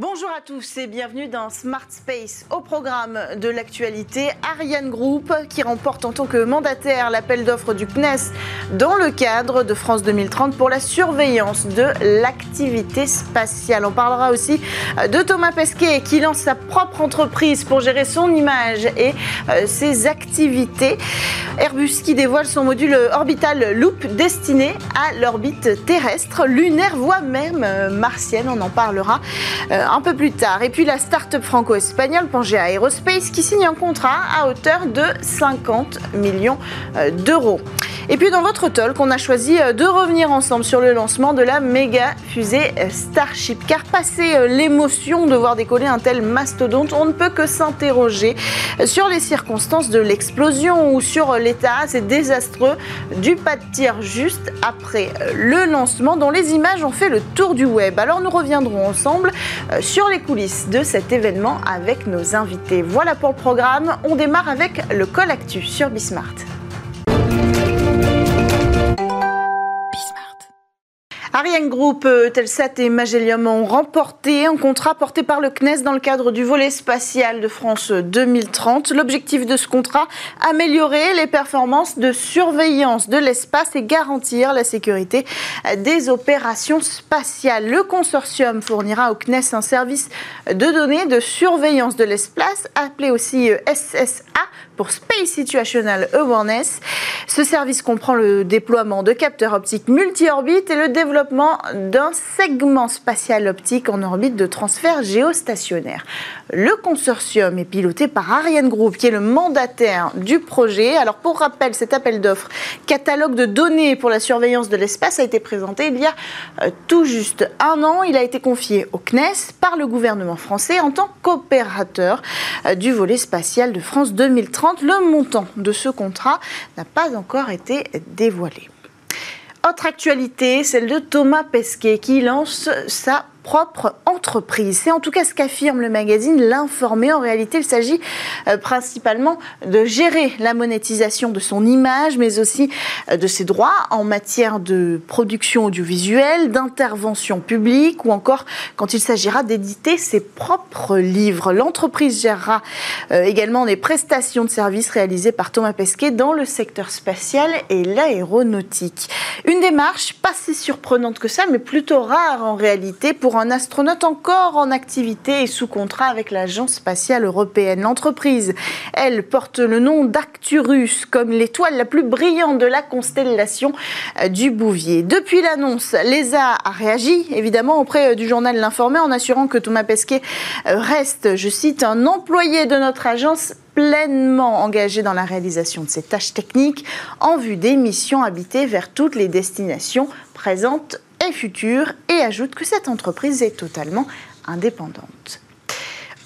Bonjour à tous et bienvenue dans Smart Space. Au programme de l'actualité, Ariane Group qui remporte en tant que mandataire l'appel d'offres du CNES dans le cadre de France 2030 pour la surveillance de l'activité spatiale. On parlera aussi de Thomas Pesquet qui lance sa propre entreprise pour gérer son image et euh, ses activités. Airbus qui dévoile son module orbital Loop destiné à l'orbite terrestre, lunaire, voire même euh, martienne. On en parlera euh, un peu plus tard. Et puis la start-up franco-espagnole Pangea Aerospace qui signe un contrat à hauteur de 50 millions euh, d'euros. Et puis dans votre talk, on a choisi euh, de revenir ensemble sur le lancement de la méga fusée euh, Starship. Car passer l'émotion de voir décoller un tel mastodonte, on ne peut que s'interroger sur les circonstances de l'explosion ou sur l'état assez désastreux du pas de tir juste après le lancement dont les images ont fait le tour du web. Alors nous reviendrons ensemble sur les coulisses de cet événement avec nos invités. Voilà pour le programme. On démarre avec le Col Actu sur Bismart. Ariane Group, euh, Telsat et Magellium ont remporté un contrat porté par le CNES dans le cadre du volet spatial de France 2030. L'objectif de ce contrat, améliorer les performances de surveillance de l'espace et garantir la sécurité des opérations spatiales. Le consortium fournira au CNES un service de données de surveillance de l'espace, appelé aussi euh, SSA pour Space Situational Awareness. Ce service comprend le déploiement de capteurs optiques multi-orbites et le développement d'un segment spatial optique en orbite de transfert géostationnaire. Le consortium est piloté par Ariane Group, qui est le mandataire du projet. Alors, pour rappel, cet appel d'offres, catalogue de données pour la surveillance de l'espace, a été présenté il y a euh, tout juste un an. Il a été confié au CNES par le gouvernement français en tant qu'opérateur euh, du volet spatial de France 2030 le montant de ce contrat n'a pas encore été dévoilé. Autre actualité, celle de Thomas Pesquet qui lance sa entreprise. C'est en tout cas ce qu'affirme le magazine L'Informé. En réalité, il s'agit euh, principalement de gérer la monétisation de son image, mais aussi euh, de ses droits en matière de production audiovisuelle, d'intervention publique ou encore quand il s'agira d'éditer ses propres livres. L'entreprise gérera euh, également les prestations de services réalisées par Thomas Pesquet dans le secteur spatial et l'aéronautique. Une démarche pas si surprenante que ça, mais plutôt rare en réalité pour un astronaute encore en activité et sous contrat avec l'Agence spatiale européenne. L'entreprise, elle, porte le nom d'Acturus, comme l'étoile la plus brillante de la constellation euh, du Bouvier. Depuis l'annonce, l'ESA a réagi, évidemment, auprès euh, du journal L'Informé, en assurant que Thomas Pesquet euh, reste, je cite, un employé de notre agence pleinement engagé dans la réalisation de ces tâches techniques en vue des missions habitées vers toutes les destinations présentes et futur et ajoute que cette entreprise est totalement indépendante.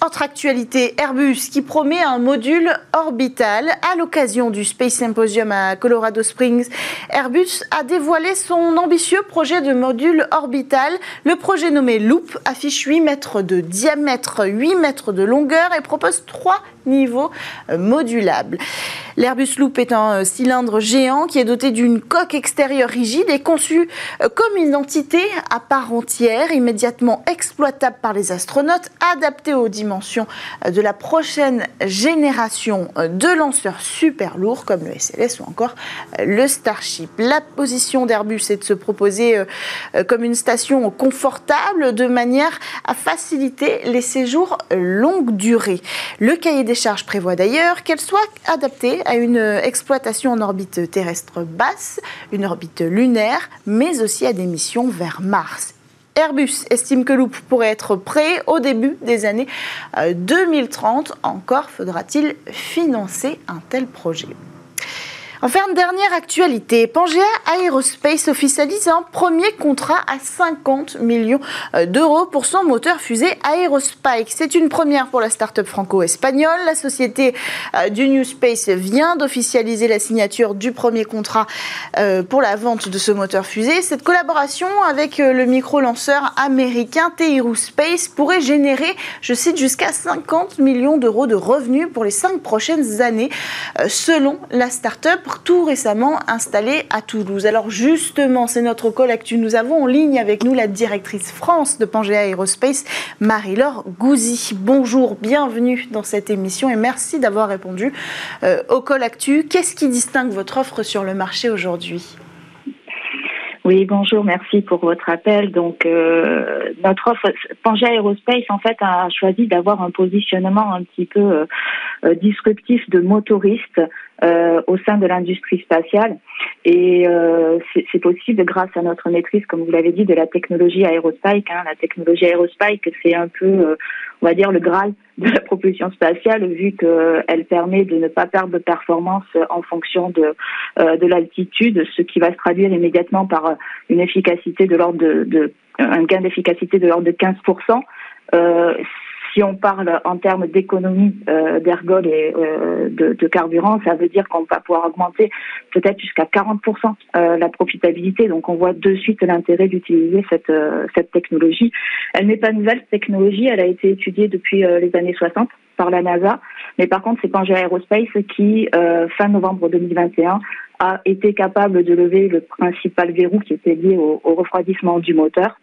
Autre actualité, Airbus qui promet un module orbital à l'occasion du Space Symposium à Colorado Springs. Airbus a dévoilé son ambitieux projet de module orbital. Le projet nommé Loop affiche 8 mètres de diamètre, 8 mètres de longueur et propose trois niveaux euh, modulables. L'Airbus Loop est un euh, cylindre géant qui est doté d'une coque extérieure rigide et conçu euh, comme une entité à part entière, immédiatement exploitable par les astronautes, adapté aux dimensions de la prochaine génération de lanceurs super lourds comme le SLS ou encore le Starship. La position d'Airbus est de se proposer comme une station confortable de manière à faciliter les séjours longue durée. Le cahier des charges prévoit d'ailleurs qu'elle soit adaptée à une exploitation en orbite terrestre basse, une orbite lunaire, mais aussi à des missions vers Mars. Airbus estime que Loop pourrait être prêt au début des années 2030. Euh, Encore faudra-t-il financer un tel projet. Enfin, dernière actualité, Pangea Aerospace officialise un premier contrat à 50 millions euh, d'euros pour son moteur fusée Aerospike. C'est une première pour la start-up franco-espagnole. La société euh, du New Space vient d'officialiser la signature du premier contrat euh, pour la vente de ce moteur fusée. Cette collaboration avec le micro-lanceur américain Teiru Space pourrait générer, je cite, jusqu'à 50 millions d'euros de revenus pour les cinq prochaines années, selon la start-up tout récemment installé à Toulouse. Alors justement, c'est notre call actu. Nous avons en ligne avec nous la directrice France de Pangea Aerospace, Marie-Laure Gouzy. Bonjour, bienvenue dans cette émission et merci d'avoir répondu euh, au call actu. Qu'est-ce qui distingue votre offre sur le marché aujourd'hui? Oui, bonjour, merci pour votre appel. Donc, euh, notre offre, Pangea Aerospace, en fait, a choisi d'avoir un positionnement un petit peu euh, disruptif de motoriste au sein de l'industrie spatiale. Et c'est possible grâce à notre maîtrise, comme vous l'avez dit, de la technologie aérospike. Hein. La technologie aérospike, c'est un peu, on va dire, le Graal de la propulsion spatiale, vu qu'elle permet de ne pas perdre de performance en fonction de, de l'altitude, ce qui va se traduire immédiatement par une efficacité de l'ordre de, un gain d'efficacité de l'ordre de 15%. Euh, si on parle en termes d'économie euh, d'ergol et euh, de, de, carburant, ça veut dire qu'on va pouvoir augmenter peut-être jusqu'à 40% euh, la profitabilité. Donc on voit de suite l'intérêt d'utiliser cette, euh, cette technologie. Elle n'est pas nouvelle, cette technologie, elle a été étudiée depuis les années 60 par la NASA. Mais par contre, c'est Pangea Aerospace qui, fin novembre 2021, a été capable de lever le principal verrou qui était lié au, refroidissement du moteur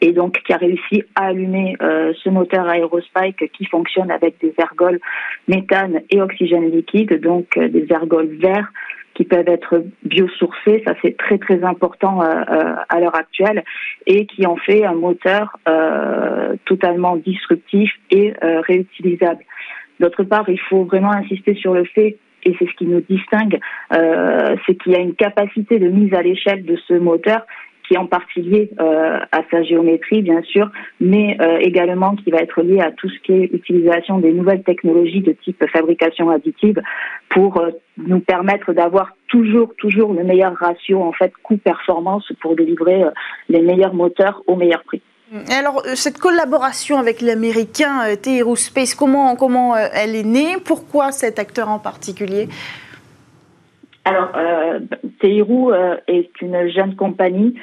et donc qui a réussi à allumer euh, ce moteur Aerospike qui fonctionne avec des ergols méthane et oxygène liquide, donc euh, des ergols verts qui peuvent être biosourcés, ça c'est très très important euh, à l'heure actuelle, et qui en fait un moteur totalement disruptif et réutilisable. D'autre part, il faut vraiment insister sur le fait et c'est ce qui nous distingue, euh, c'est qu'il y a une capacité de mise à l'échelle de ce moteur qui est en partie lié euh, à sa géométrie, bien sûr, mais euh, également qui va être lié à tout ce qui est utilisation des nouvelles technologies de type fabrication additive pour nous permettre d'avoir toujours, toujours le meilleur ratio en fait coût-performance pour délivrer les meilleurs moteurs au meilleur prix. Alors, euh, cette collaboration avec l'américain euh, Space, comment, comment euh, elle est née? Pourquoi cet acteur en particulier? Alors, euh, est une jeune compagnie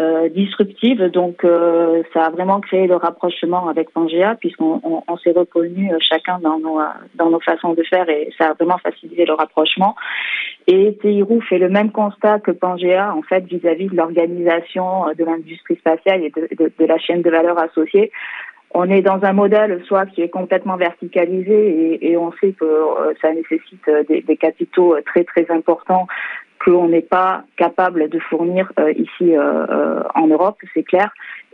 euh, disruptive. Donc, euh, ça a vraiment créé le rapprochement avec Pangea, puisqu'on on, s'est reconnus euh, chacun dans nos, dans nos façons de faire et ça a vraiment facilité le rapprochement. Et Teirou fait le même constat que Pangea, en fait, vis-à-vis de l'organisation de l'industrie spatiale et de, de, la chaîne de valeur associée on est dans un modèle soit qui est complètement verticalisé et, on sait que ça nécessite des, des, capitaux très très importants qu'on n'est pas capable de fournir euh, ici euh, euh, en Europe, c'est clair.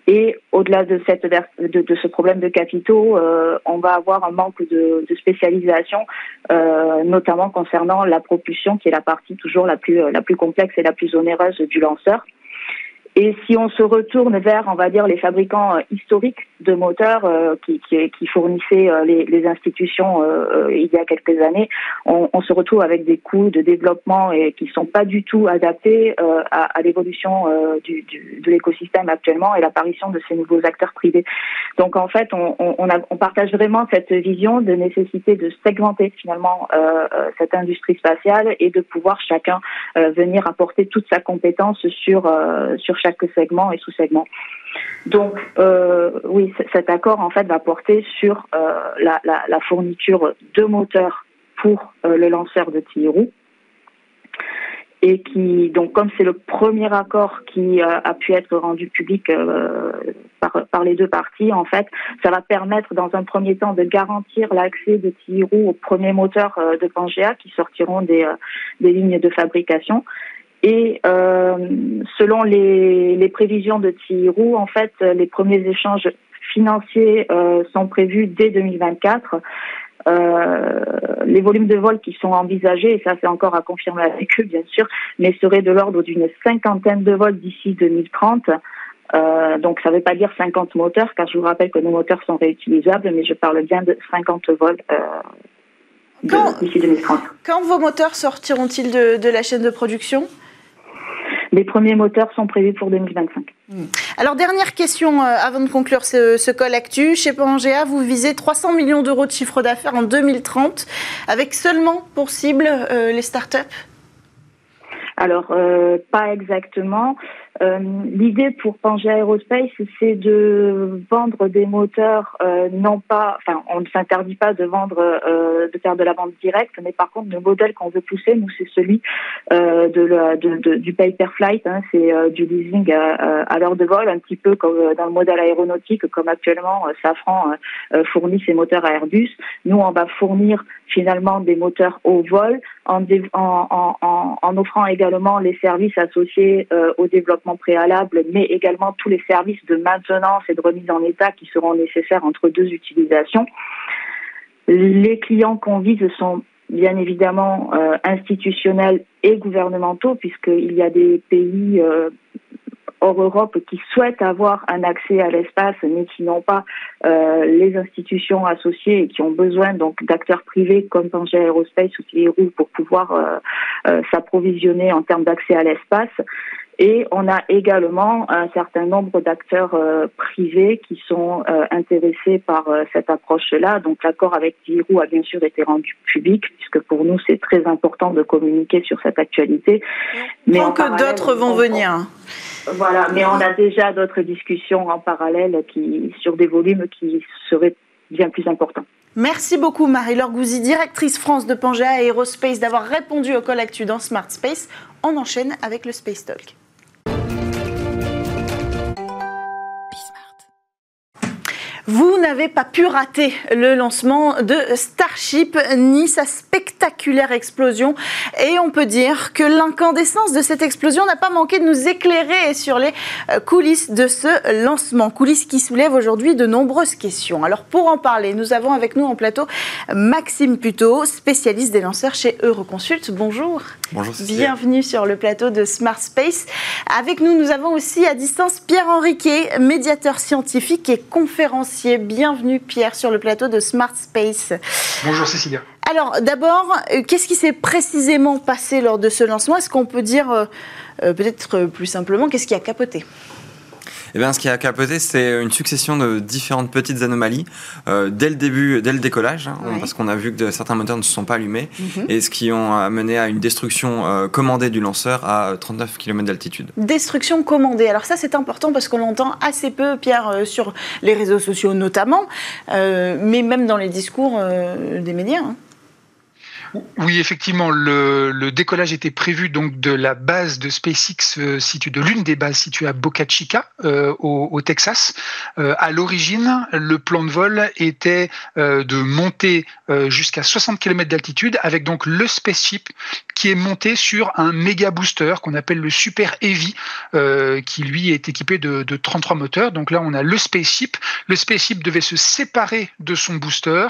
Et au-delà de, cette, de, de, ce problème de capitaux, on va avoir un manque de, de spécialisation, notamment concernant la propulsion, qui est la partie toujours la plus, la plus complexe et la plus onéreuse du lanceur. Et si on se retourne vers, on va dire, les fabricants euh, historiques de moteurs euh, qui, qui, qui, fournissaient euh, les, les, institutions il y a quelques années, on, on, se retrouve avec des coûts de développement et qui sont pas du tout adaptés à, à l'évolution du, du, de l'écosystème actuellement et l'apparition de ces nouveaux acteurs privés. Donc en fait, on, on, on, partage vraiment cette vision de nécessité de segmenter finalement cette industrie spatiale et de pouvoir chacun venir apporter toute sa compétence sur sur chaque segment et sous-segment. Donc, euh, oui, cet accord, en fait, va porter sur euh, la, fourniture de moteurs pour euh, le lanceur de Tirou. Et qui, donc, comme c'est le premier accord qui a pu être rendu public par, les deux parties, en fait, ça va permettre, dans un premier temps, de garantir l'accès de Tirou aux premiers moteurs de Pangea qui sortiront des lignes de fabrication. Et euh, selon les, les, prévisions de Tirou, en fait, les premiers échanges financiers euh, sont prévus dès 2024. Euh, les volumes de vol qui sont envisagés, et ça c'est encore à confirmer avec eux bien sûr, mais seraient de l'ordre d'une cinquantaine de vols d'ici 2030. Euh, donc ça ne veut pas dire 50 moteurs, car je vous rappelle que nos moteurs sont réutilisables, mais je parle bien de 50 vols euh, d'ici 2030. Quand vos moteurs sortiront-ils de, de la chaîne de production? Les premiers moteurs sont prévus pour 2025. Hmm. Alors, dernière question euh, avant de conclure ce, ce call actu. Chez Pangea, vous visez 300 millions d'euros de chiffre d'affaires en 2030, avec seulement pour cible euh, les startups alors, euh, pas exactement. Euh, l'idée pour Pangea Aerospace, c'est de vendre des moteurs, euh, non pas, enfin, on ne s'interdit pas de vendre, de faire de la vente directe, mais par contre, le modèle qu'on veut pousser, nous, c'est celui de, la, de, de, du pay per flight, hein, c'est du leasing à, à l'heure de vol, un petit peu comme dans le modèle aéronautique, comme actuellement Safran fournit ses moteurs à Airbus. Nous, on va fournir finalement des moteurs au vol en, en, en, en offrant également les services associés au développement préalable, mais également tous les services de maintenance et de remise en état qui seront nécessaires entre deux utilisations. Les clients qu'on vise sont bien évidemment euh, institutionnels et gouvernementaux, puisqu'il y a des pays euh, hors Europe qui souhaitent avoir un accès à l'espace, mais qui n'ont pas euh, les institutions associées et qui ont besoin donc d'acteurs privés comme Pangea Aerospace ou Thierry pour pouvoir s'approvisionner en termes d'accès à l'espace. Et on a également un certain nombre d'acteurs euh, privés qui sont euh, intéressés par euh, cette approche-là. Donc l'accord avec Tirou a bien sûr été rendu public, puisque pour nous c'est très important de communiquer sur cette actualité. Mais que d'autres vont venir. Voilà, mais on a déjà d'autres discussions en parallèle qui sur des volumes qui seraient bien plus importants. Merci beaucoup Marie-Laure Gouzy, directrice France de Pangea Aerospace, d'avoir répondu au call actu dans Smart Space. On enchaîne avec le Space Talk. Vous n'avez pas pu rater le lancement de Starship ni sa spectaculaire explosion. Et on peut dire que l'incandescence de cette explosion n'a pas manqué de nous éclairer sur les euh, coulisses de ce lancement. Coulisses qui soulèvent aujourd'hui de nombreuses questions. Alors pour en parler, nous avons avec nous en plateau Maxime Puto, spécialiste des lanceurs chez Euroconsult. Bonjour. Bonjour. Bienvenue sur le plateau de Smart Space. Avec nous, nous avons aussi à distance Pierre Henriquet, médiateur scientifique et conférencier Bienvenue Pierre sur le plateau de Smart Space. Bonjour Cécilia. Alors d'abord, euh, qu'est-ce qui s'est précisément passé lors de ce lancement? Est-ce qu'on peut dire euh, euh, peut-être plus simplement qu'est-ce qui a capoté? Eh bien, ce qui a capoté, c'est une succession de différentes petites anomalies euh, dès le début, dès le décollage, hein, parce qu'on a vu que certains moteurs ne se sont pas allumés, mhm. et ce qui ont amené à une destruction euh, commandée du lanceur à 39 km d'altitude. Destruction commandée. Alors ça, c'est important parce qu'on l'entend assez peu, Pierre, euh, sur les réseaux sociaux notamment, mais même dans les discours des médias. Hein. Oui, effectivement, le, décollage était prévu donc de la base de SpaceX euh, située, de l'une des bases situées à Boca Chica, euh, au, Texas. Euh, à l'origine, le plan de vol était de monter jusqu'à 60 km d'altitude avec donc le spaceship qui est monté sur un méga booster qu'on appelle le Super Heavy, qui lui est équipé de, de 33 moteurs. Donc là, on a le spaceship. Le spaceship devait se séparer de son booster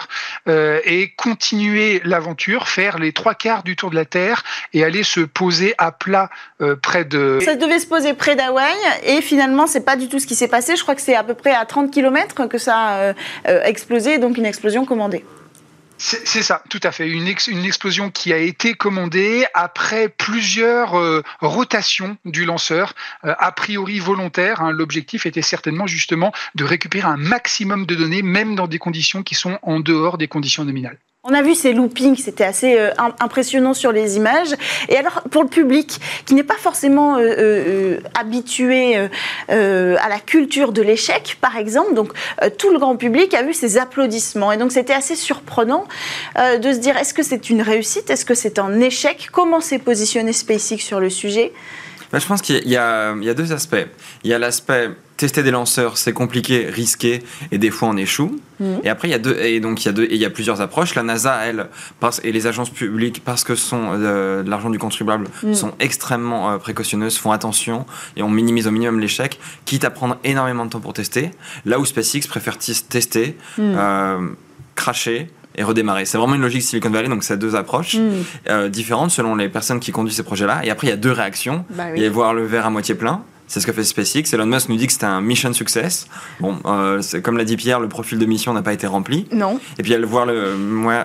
et continuer l'aventure faire les trois quarts du tour de la Terre et aller se poser à plat euh, près de... Ça devait se poser près d'Hawaï et finalement c'est pas du tout ce qui s'est passé. Je crois que c'est à peu près à 30 km que ça a euh, euh, explosé, donc une explosion commandée. C'est ça, tout à fait. Une, explosion qui a été commandée après plusieurs rotations du lanceur, a priori volontaire. Hein. L'objectif était certainement justement de récupérer un maximum de données, même dans des conditions qui sont en dehors des conditions nominales. On a vu ces loopings, c'était assez euh, impressionnant sur les images. Et alors, pour le public qui n'est pas forcément euh, euh, habitué à la culture de l'échec, par exemple, donc tout le grand public a vu ces applaudissements. Et donc, c'était assez surprenant de se dire est-ce que c'est une réussite? Est-ce que c'est un échec? Comment s'est positionné SpaceX sur le sujet? Bah, Je pense qu'il y, y, a deux aspects. Il y a l'aspect tester des lanceurs, c'est compliqué, risqué, et des fois on échoue. Mhm. Et après, il y a deux, et donc il y a deux, il y a plusieurs approches. La NASA, elle, parce, et les agences publiques, parce que sont euh, de l'argent du contribuable, mhm. sont extrêmement euh, précautionneuses, font attention et on minimise au minimum l'échec, quitte à prendre énormément de temps pour tester. Là où SpaceX préfère tester, euh, cracher, et redémarrer. C'est vraiment une logique Silicon Valley, donc c'est deux approches différentes selon les personnes qui conduisent ces projets-là. Et après, il y a deux réactions. Bah il y a voir le verre à moitié plein, c'est ce que fait SpaceX. Elon Musk nous dit que c'était un mission success. Bon, euh, comme l'a dit Pierre, le profil de mission n'a pas été rempli. Non. Et puis a voir le,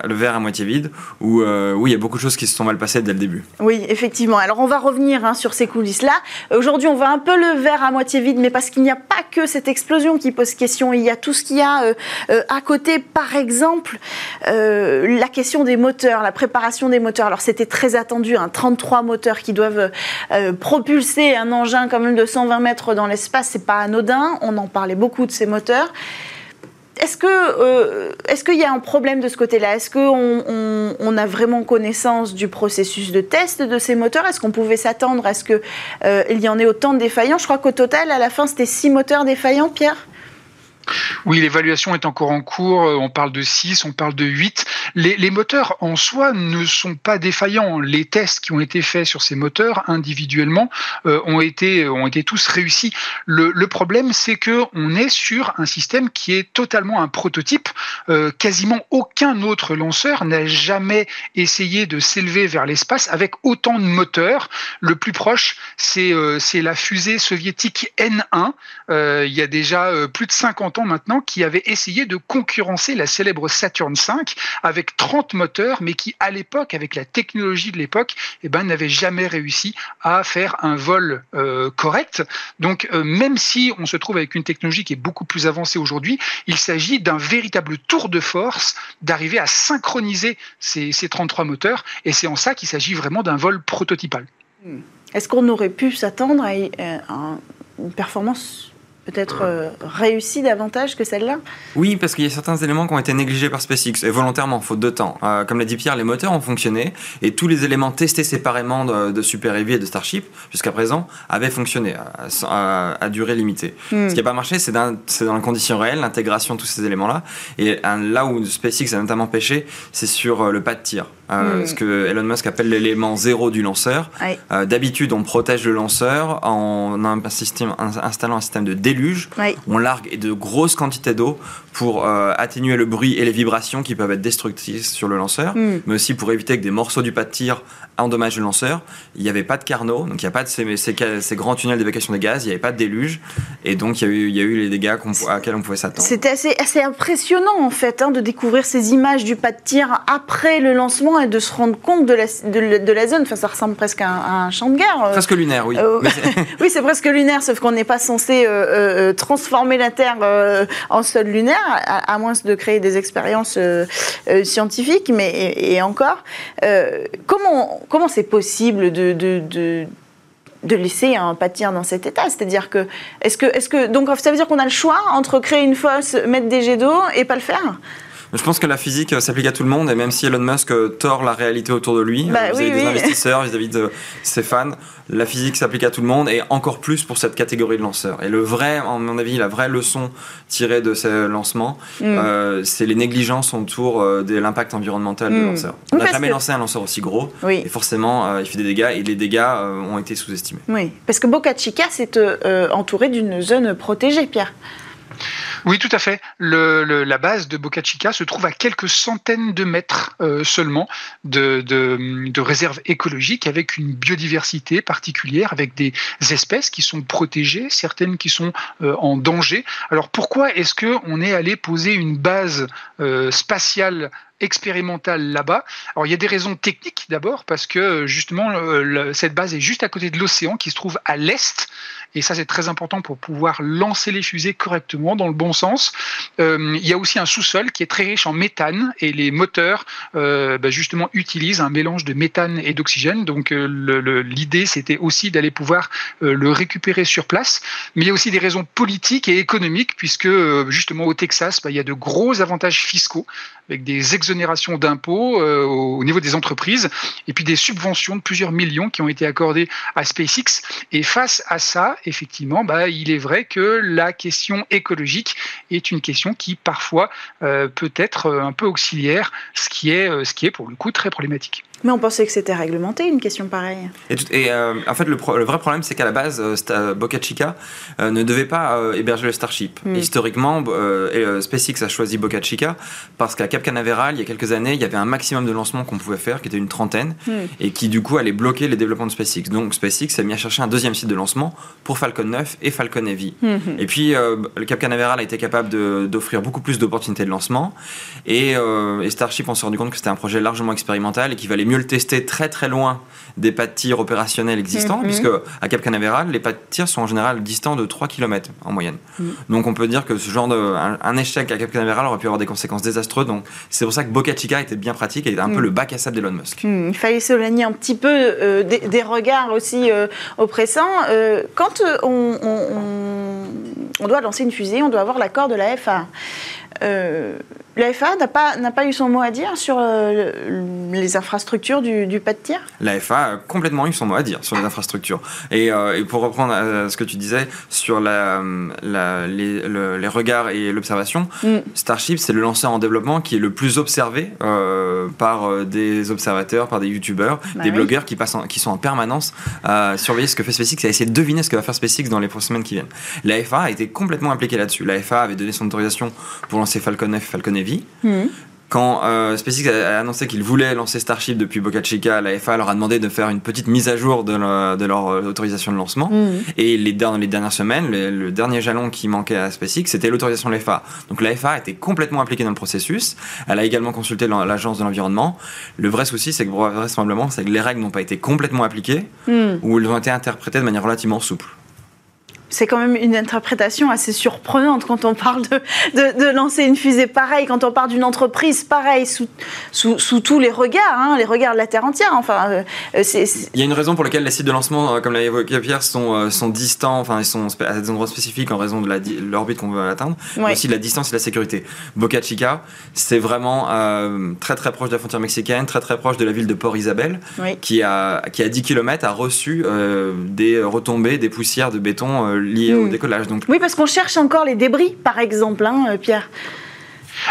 le verre à moitié vide, où euh, oui, il y a beaucoup de choses qui se sont mal passées dès le début. Oui, effectivement. Alors on va revenir hein, sur ces coulisses-là. Aujourd'hui, on voit un peu le verre à moitié vide, mais parce qu'il n'y a pas que cette explosion qui pose question. Il y a tout ce qu'il y a à côté, par exemple, la question des moteurs, la préparation des moteurs. Alors c'était très attendu, hein, 33 moteurs qui doivent propulser un engin quand même de 120 mètres dans l'espace, c'est pas anodin. On en parlait beaucoup de ces moteurs. Est-ce euh, est-ce qu'il y a un problème de ce côté-là? Est-ce qu'on on, a vraiment connaissance du processus de test de ces moteurs? Est-ce qu'on pouvait s'attendre à ce qu'il euh, y en ait autant de défaillants? Je crois qu'au total, à la fin, c'était six moteurs défaillants, Pierre oui, l'évaluation est encore en cours. Euh, on parle de 6, on parle de 8. Les, moteurs en soi ne sont pas défaillants. Les tests qui ont été faits sur ces moteurs individuellement euh, ont, été, ont été tous réussis. Le, problème, c'est que on est sur un système qui est totalement un prototype. Euh, quasiment aucun autre lanceur n'a jamais essayé de s'élever vers l'espace avec autant de moteurs. Le plus proche, c'est la fusée soviétique N1. il y a déjà plus de 50 maintenant qui avait essayé de concurrencer la célèbre Saturn V avec 30 moteurs, mais qui à l'époque, avec la technologie de l'époque, eh ben, n'avait jamais réussi à faire un vol euh, correct. Donc euh, même si on se trouve avec une technologie qui est beaucoup plus avancée aujourd'hui, il s'agit d'un véritable tour de force d'arriver à synchroniser ces, ces 33 moteurs, et c'est en ça qu'il s'agit vraiment d'un vol prototypal. Est-ce qu'on aurait pu s'attendre à une performance peut-être euh, réussi davantage que celle-là? Oui, parce qu'il y a certains éléments qui ont été négligés par SpaceX, et volontairement, faute de temps. Euh, comme l'a dit Pierre, les moteurs ont fonctionné, et tous les éléments testés séparément de, Super Heavy et de Starship, jusqu'à présent, avaient fonctionné à, durée limitée. Hmm. Ce qui n'a pas marché, c'est dans, dans, les conditions réelles, l'intégration de tous ces éléments-là. Et là où SpaceX a notamment pêché, c'est sur euh, le pas de tir. Hmm. ce que Elon Musk appelle l'élément zéro du lanceur. D'habitude, on protège le lanceur en un système, installant un système de déluge. On largue de grosses quantités d'eau pour euh, atténuer le bruit et les vibrations qui peuvent être destructrices sur le lanceur, hmm. mais aussi pour éviter que des morceaux du pas de tir endommagent le lanceur. Il n'y avait pas de carnot, donc il n'y a pas de ces, ces, grands tunnels d'évacuation des gaz, il n'y avait pas de déluge, et donc il y a eu, il y a eu les dégâts à laquelle on pouvait s'attendre. C'était assez, assez, impressionnant en fait hein, de découvrir ces images du pas de tir après le lancement et de se rendre compte de la, de, la zone. Enfin, ça ressemble presque à un, champ de guerre. Euh. Presque lunaire, oui. Euh, oui, c'est presque lunaire, sauf qu'on n'est pas censé transformer la Terre en sol lunaire à, moins de créer des expériences euh, euh, scientifiques, mais et, encore, euh, comment comment c'est possible de, de, de laisser un pâtir dans cet état? C'est-à-dire que, est-ce que, est-ce que, donc ça veut dire qu'on a le choix entre créer une fosse, mettre des jets d'eau et pas le faire? Je pense que la physique s'applique à tout le monde, et même si Elon Musk tord la réalité autour de lui, bah vis-à-vis des investisseurs, vis-à-vis de ses fans, la physique s'applique à tout le monde, et encore plus pour cette catégorie de lanceurs. Et le vrai, à mon avis, la vraie leçon tirée de ces lancements, mm. euh, c'est les négligences autour euh, de l'impact environnemental mm. des lanceurs. On n'a jamais lancé un lanceur aussi gros, et forcément, euh, il fait des dégâts, et les dégâts ont été sous-estimés. Oui, parce que Boca Chica, c'est entouré d'une zone protégée, Pierre. Oui, tout à fait. La base de Boca Chica se trouve à quelques centaines de mètres euh, seulement de, de, de réserves écologiques avec une biodiversité particulière, avec des espèces qui sont protégées, certaines qui sont euh, en danger. Alors pourquoi est-ce qu'on est allé poser une base euh, spatiale expérimentale là-bas. Alors il y a des raisons techniques d'abord parce que justement cette base est juste à côté de l'océan qui se trouve à l'est et ça c'est très important pour pouvoir lancer les fusées correctement dans le bon sens. Euh, il y a aussi un sous-sol qui est très riche en méthane et les moteurs euh, bah, justement utilisent un mélange de méthane et d'oxygène. Donc euh, l'idée c'était aussi d'aller pouvoir le récupérer sur place. Mais il y a aussi des raisons politiques et économiques puisque justement au Texas bah, il y a de gros avantages fiscaux avec des exonérations d'impôts au niveau des entreprises et puis des subventions de plusieurs millions qui ont été accordées à SpaceX. Et face à ça, effectivement, bah, il est vrai que la question écologique est une question qui parfois euh, peut être euh, un peu auxiliaire, euh, ce qui est pour le coup très problématique. Mais on pensait que c'était réglementé, une question pareille. Et, en fait, le, vrai problème, c'est qu'à la base, Boca Chica ne devait pas héberger le Starship. Hmm. Historiquement, SpaceX a choisi Boca Chica parce qu'à Cap Canaveral, il y a quelques années, il y avait un maximum de lancements qu'on pouvait faire, qui était une trentaine, hmm. et qui du coup allait bloquer les développements de SpaceX. Donc SpaceX s'est mis à chercher un deuxième site de lancement pour Falcon 9 et Falcon Heavy. Hmm. Et puis euh, le Cap Canaveral a été capable d'offrir beaucoup plus d'opportunités de lancement, et, et Starship on s'est rendu compte que c'était un projet largement expérimental et qu'il valait mieux le tester très très loin des pas de tir opérationnels existants, mhm. puisque à Cap Canaveral, les pas de tir sont en général distants de 3 km en moyenne. Mhm. Donc on peut dire que ce genre de un, échec à Cap Canaveral aurait pu avoir des conséquences désastreuses. Donc c'est pour ça que Boca Chica était bien pratique et était un peu mhm. le bac à sable d'Elon Musk. Il fallait s'éloigner un petit peu euh, des, regards aussi euh, oppressants. Euh, quand on, on, doit lancer une fusée, on doit avoir l'accord de la FA. Euh, L'AFA n'a pas, pas eu son mot à dire sur euh, les infrastructures du, pas de tir? L'AFA a complètement eu son mot à dire sur les infrastructures. Et, euh, pour reprendre ce que tu disais sur la, les, regards et l'observation, mm. Starship, c'est le lanceur en développement qui est le plus observé par des observateurs, par des youtubeurs, bah des blogueurs qui, passent qui sont en permanence à surveiller ce que fait SpaceX et à essayer de deviner ce que va faire SpaceX dans les semaines qui viennent. L'AFA a été complètement impliquée là-dessus. L'AFA avait donné son autorisation pour lancer Falcon 9 Falcon Heavy. Hmm. Quand euh, SpaceX a annoncé qu'il voulait lancer Starship depuis Boca Chica, la FA leur a demandé de faire une petite mise à jour de, leur euh, autorisation de lancement. Hmm. Et les, dans les dernières semaines, le, dernier jalon qui manquait à SpaceX, c'était l'autorisation de l'AFA. Donc la FA était complètement impliquée dans le processus. Elle a également consulté l'agence de l'environnement. Le vrai souci, c'est que vraisemblablement, c'est que les règles n'ont pas été complètement appliquées hmm. ou elles ont été interprétées de manière relativement souple c'est quand même une interprétation assez surprenante quand on parle de, de, lancer une fusée pareille, quand on parle d'une entreprise pareille, sous, sous, tous les regards, hein, les regards de la Terre entière. Enfin, euh, euh, Il y a une raison pour laquelle les sites de lancement, euh, comme l'a évoqué Pierre, sont, sont distants, enfin, ils sont à des endroits spécifiques en raison de l'orbite qu'on veut atteindre, mais aussi de la distance et de la sécurité. Boca Chica, c'est vraiment très très proche de la frontière mexicaine, très très proche de la ville de Port Isabel, qui, a, qui a 10 km, a reçu des retombées, des poussières de béton lié au hmm. décollage. Donc... Oui, parce qu'on cherche encore les débris, par exemple, hein, euh, Pierre.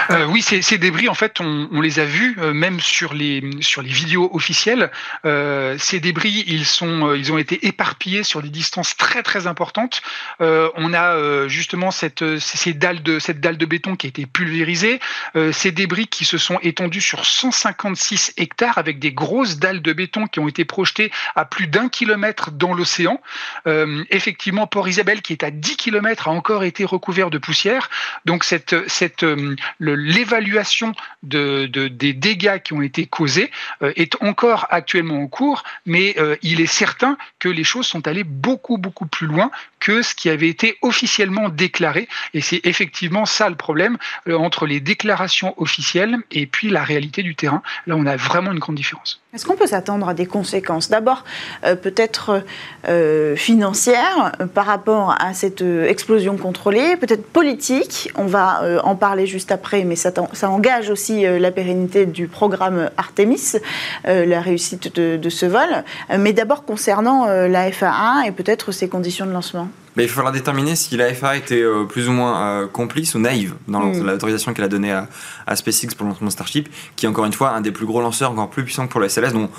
Euh, oui, ces, débris, en fait, on, les a vus euh, même sur les sur les vidéos officielles. Euh, ces débris, ils sont, ils ont été éparpillés sur des distances très très importantes. On a justement cette ces dalles de cette dalle de béton qui a été pulvérisée. ces débris qui se sont étendus sur 156 hectares avec des grosses dalles de béton qui ont été projetées à plus d'un kilomètre dans l'océan. effectivement, Port Isabelle, qui est à 10 kilomètres, a encore été recouvert de poussière. Donc cette cette l'évaluation de, des dégâts qui ont été causés euh, est encore actuellement en cours, mais euh, il est certain que les choses sont allées beaucoup, beaucoup plus loin que ce qui avait été officiellement déclaré. Et c'est effectivement ça le problème euh, entre les déclarations officielles et puis la réalité du terrain. Là, on a vraiment une grande différence. Est-ce qu'on peut s'attendre à des conséquences? D'abord, peut-être financières par rapport à cette explosion contrôlée, peut-être politique. On va en parler juste après mais ça, engage aussi euh, la pérennité du programme Artemis, euh, la réussite de, ce vol. Euh, mais d'abord concernant la FAA et peut-être ses conditions de lancement. Mais il faudra déterminer si la FAA était plus ou moins complice ou naïve dans hmm. l'autorisation qu'elle a donnée à, à, SpaceX pour le lancement Starship, qui est encore une fois un des plus gros lanceurs, encore plus puissants que pour le SLS, dont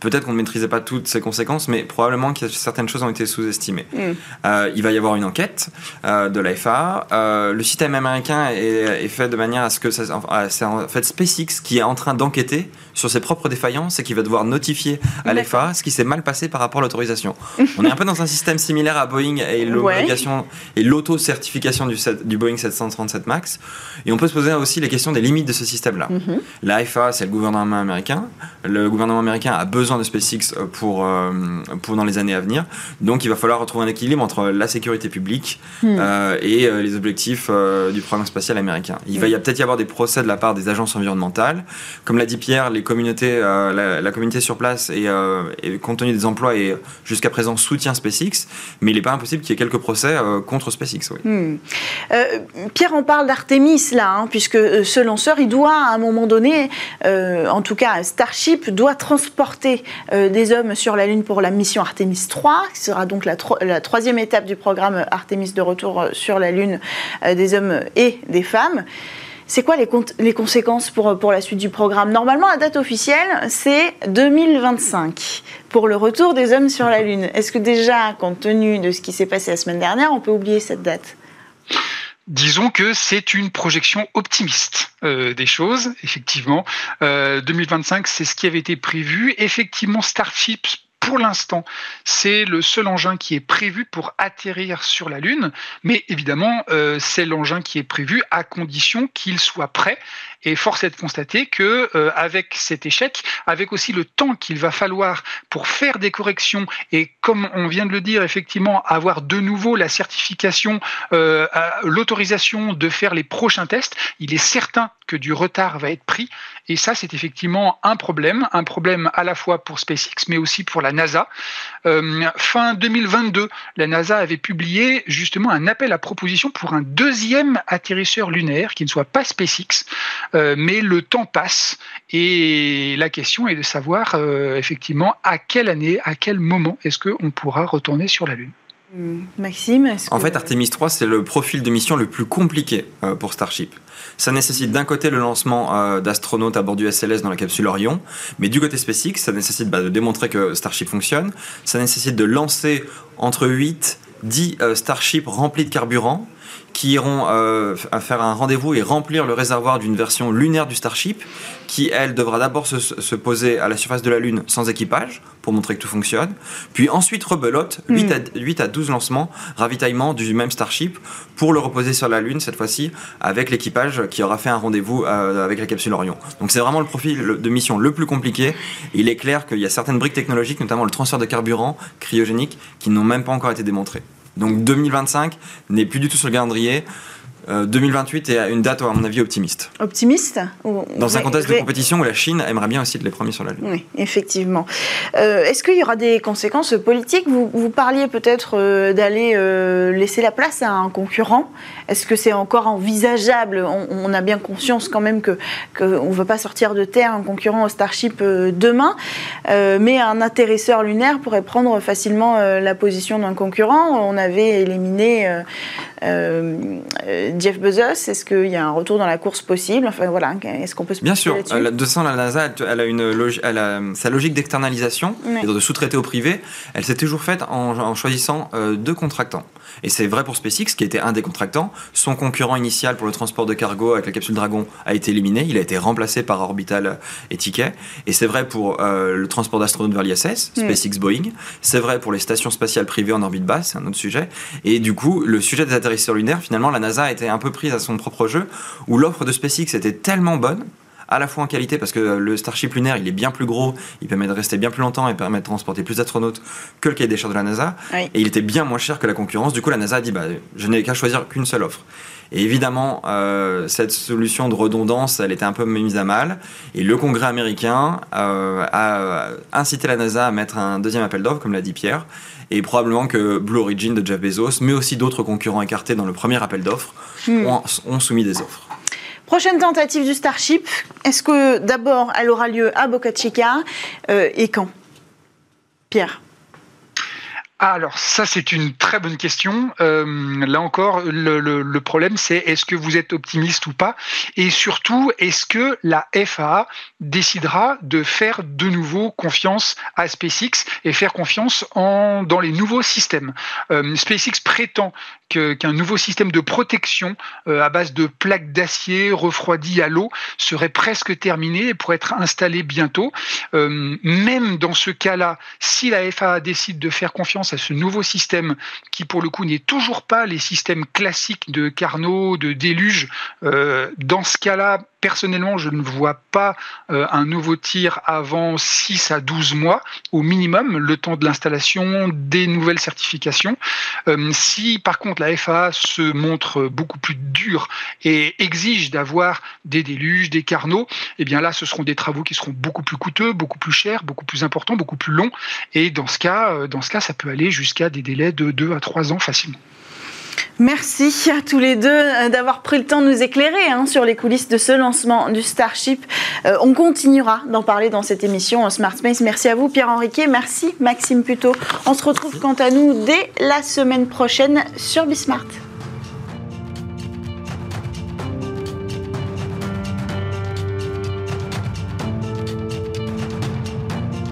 Peut-être qu'on ne maîtrisait pas toutes ces conséquences, mais probablement que certaines choses ont été sous-estimées. Mm. Euh, il va y avoir une enquête euh, de l'AFA. Euh, le système américain est, fait de manière à ce que c'est en fait SpaceX qui est en train d'enquêter sur ses propres défaillances et qui va devoir notifier à l'AFA ce qui s'est mal passé par rapport à l'autorisation. On est un peu dans un système similaire à Boeing et l'obligation et l'auto-certification du, du, Boeing 737 Max. Et on peut se poser aussi les questions des limites de ce système-là. L'AFA, c'est le gouvernement américain. Le gouvernement américain a besoin de SpaceX euh, pour, euh, pour dans les années à venir. Donc il va falloir retrouver un équilibre entre la sécurité publique hmm. euh, et les objectifs du programme spatial américain. Il va y peut-être y avoir des procès de la part des agences environnementales. Comme l'a dit Pierre, les communautés, la, communauté sur place et, compte tenu des emplois et jusqu'à présent soutient SpaceX, mais il n'est pas impossible qu'il y ait quelques procès contre SpaceX. Hmm. Pierre, on parle d'Artemis là, hein, puisque ce lanceur, il doit à un moment donné, en tout cas Starship, doit transporter euh, des hommes sur la Lune pour la mission Artemis 3, qui sera donc la, troisième étape du programme Artemis de retour euh, sur la Lune euh, des hommes et des femmes. C'est quoi les, conséquences pour, pour la suite du programme? Normalement, la date officielle, c'est 2025 pour le retour des hommes sur la Lune. Est-ce que déjà, compte tenu de ce qui s'est passé la semaine dernière, on peut oublier cette date? Disons que c'est une projection optimiste des choses, effectivement. 2025, c'est ce qui avait été prévu. Effectivement, Starship pour l'instant, c'est le seul engin qui est prévu pour atterrir sur la Lune, mais évidemment, euh, c'est l'engin qui est prévu à condition qu'il soit prêt. Et force est de constater que euh, avec cet échec, avec aussi le temps qu'il va falloir pour faire des corrections et comme on vient de le dire effectivement avoir de nouveau la certification, euh, l'autorisation de faire les prochains tests, il est certain que du retard va être pris. Et ça, c'est effectivement un problème, un problème à la fois pour SpaceX, mais aussi pour la NASA. Euh, fin 2022, la NASA avait publié justement un appel à proposition pour un deuxième atterrisseur lunaire qui ne soit pas SpaceX, euh, mais le temps passe et la question est de savoir euh, effectivement à quelle année, à quel moment est-ce qu'on pourra retourner sur la Lune. Hmm. Maxime, est-ce En fait, Artemis 3, c'est le profil de mission le plus compliqué pour Starship. Ça nécessite d'un côté le lancement d'astronautes à bord du SLS dans la capsule Orion, mais du côté SpaceX, ça nécessite bah, de démontrer que Starship fonctionne, ça nécessite de lancer entre 8 10 Starship remplis de carburant qui iront euh, faire un rendez-vous et remplir le réservoir d'une version lunaire du Starship, qui elle devra d'abord se, poser à la surface de la Lune sans équipage pour montrer que tout fonctionne, puis ensuite rebelote 8, hmm. à, 8 à 12 lancements, ravitaillement du même Starship pour le reposer sur la Lune cette fois-ci avec l'équipage qui aura fait un rendez-vous euh, avec la capsule Orion. Donc c'est vraiment le profil de mission le plus compliqué. Il est clair qu'il y a certaines briques technologiques, notamment le transfert de carburant cryogénique, qui n'ont même pas encore été démontrées. Donc 2025 n'est plus du tout sur le calendrier. 2028 est une date, à mon avis, optimiste. Optimiste Dans un contexte de compétition où la Chine aimerait bien aussi être les premiers sur la Lune. Oui, effectivement. Euh, est-ce qu'il y aura des conséquences politiques? Vous, vous, parliez peut-être euh, d'aller euh, laisser la place à un concurrent. Est-ce que c'est encore envisageable? On, a bien conscience quand même qu'on que ne veut pas sortir de terre un concurrent au Starship demain, mais un atterrisseur lunaire pourrait prendre facilement la position d'un concurrent. On avait éliminé Jeff Bezos, est-ce qu'il y a un retour dans la course possible? Enfin voilà, est-ce qu'on peut se Bien sûr. Euh, de toute la NASA, elle a une sa logique d'externalisation, et de sous-traiter au privé. Elle s'est toujours faite en, choisissant euh, deux contractants. Et c'est vrai pour SpaceX, qui était un des contractants. Son concurrent initial pour le transport de cargo avec la capsule Dragon a été éliminé. Il a été remplacé par Orbital et Ticket. Et c'est vrai pour euh, le transport d'astronautes vers l'ISS, SpaceX Boeing. C'est vrai pour les stations spatiales privées en orbite basse, c'est un autre sujet. Et du coup, le sujet des atterrisseurs lunaires, finalement, la NASA a été un peu prise à son propre jeu, où l'offre de SpaceX était tellement bonne à la fois en qualité parce que le Starship lunaire il est bien plus gros, il permet de rester bien plus longtemps et permet de transporter plus d'astronautes que le cahier des charges de la NASA. Et il était bien moins cher que la concurrence. Du coup, la NASA a dit bah, je n'ai qu'à choisir qu'une seule offre. Et évidemment, euh, cette solution de redondance, elle était un peu mise à mal. Et le Congrès américain euh, a incité la NASA à mettre un deuxième appel d'offres, comme l'a dit Pierre. Et probablement que Blue Origin de Jeff Bezos, mais aussi d'autres concurrents écartés dans le premier appel d'offres, hmm. ont soumis des offres. Prochaine tentative du Starship, est-ce que d'abord elle aura lieu à Boca Chica euh, et quand? Pierre ah, alors ça c'est une très bonne question. Euh, là encore, le, problème c'est est-ce que vous êtes optimiste ou pas? Et surtout, est-ce que la FAA décidera de faire de nouveau confiance à SpaceX et faire confiance en, dans les nouveaux systèmes? Euh, SpaceX prétend qu'un nouveau système de protection euh, à base de plaques d'acier refroidies à l'eau serait presque terminé et pourrait être installé bientôt. même dans ce cas-là, si la FAA décide de faire confiance à ce nouveau système qui, pour le coup, n'est toujours pas les systèmes classiques de Carnot, de déluge. Euh, dans ce cas-là, personnellement, je ne vois pas euh, un nouveau tir avant 6 à 12 mois au minimum, le temps de l'installation, des nouvelles certifications. Euh, si par contre la FAA se montre beaucoup plus dure et exige d'avoir des déluges, des carnaux, eh bien là, ce seront des travaux qui seront beaucoup plus coûteux, beaucoup plus chers, beaucoup plus importants, beaucoup plus longs. Et dans ce cas, euh, dans ce cas ça peut aller jusqu'à des délais de 2 à 3 ans facilement. Merci à tous les deux euh, d'avoir pris le temps de nous éclairer hein, sur les coulisses de ce lancement du Starship. Euh, on continuera d'en parler dans cette émission en Smart Space. Merci à vous Pierre Henriquet, merci Maxime Puto. On se retrouve quant à nous dès la semaine prochaine sur Bismart.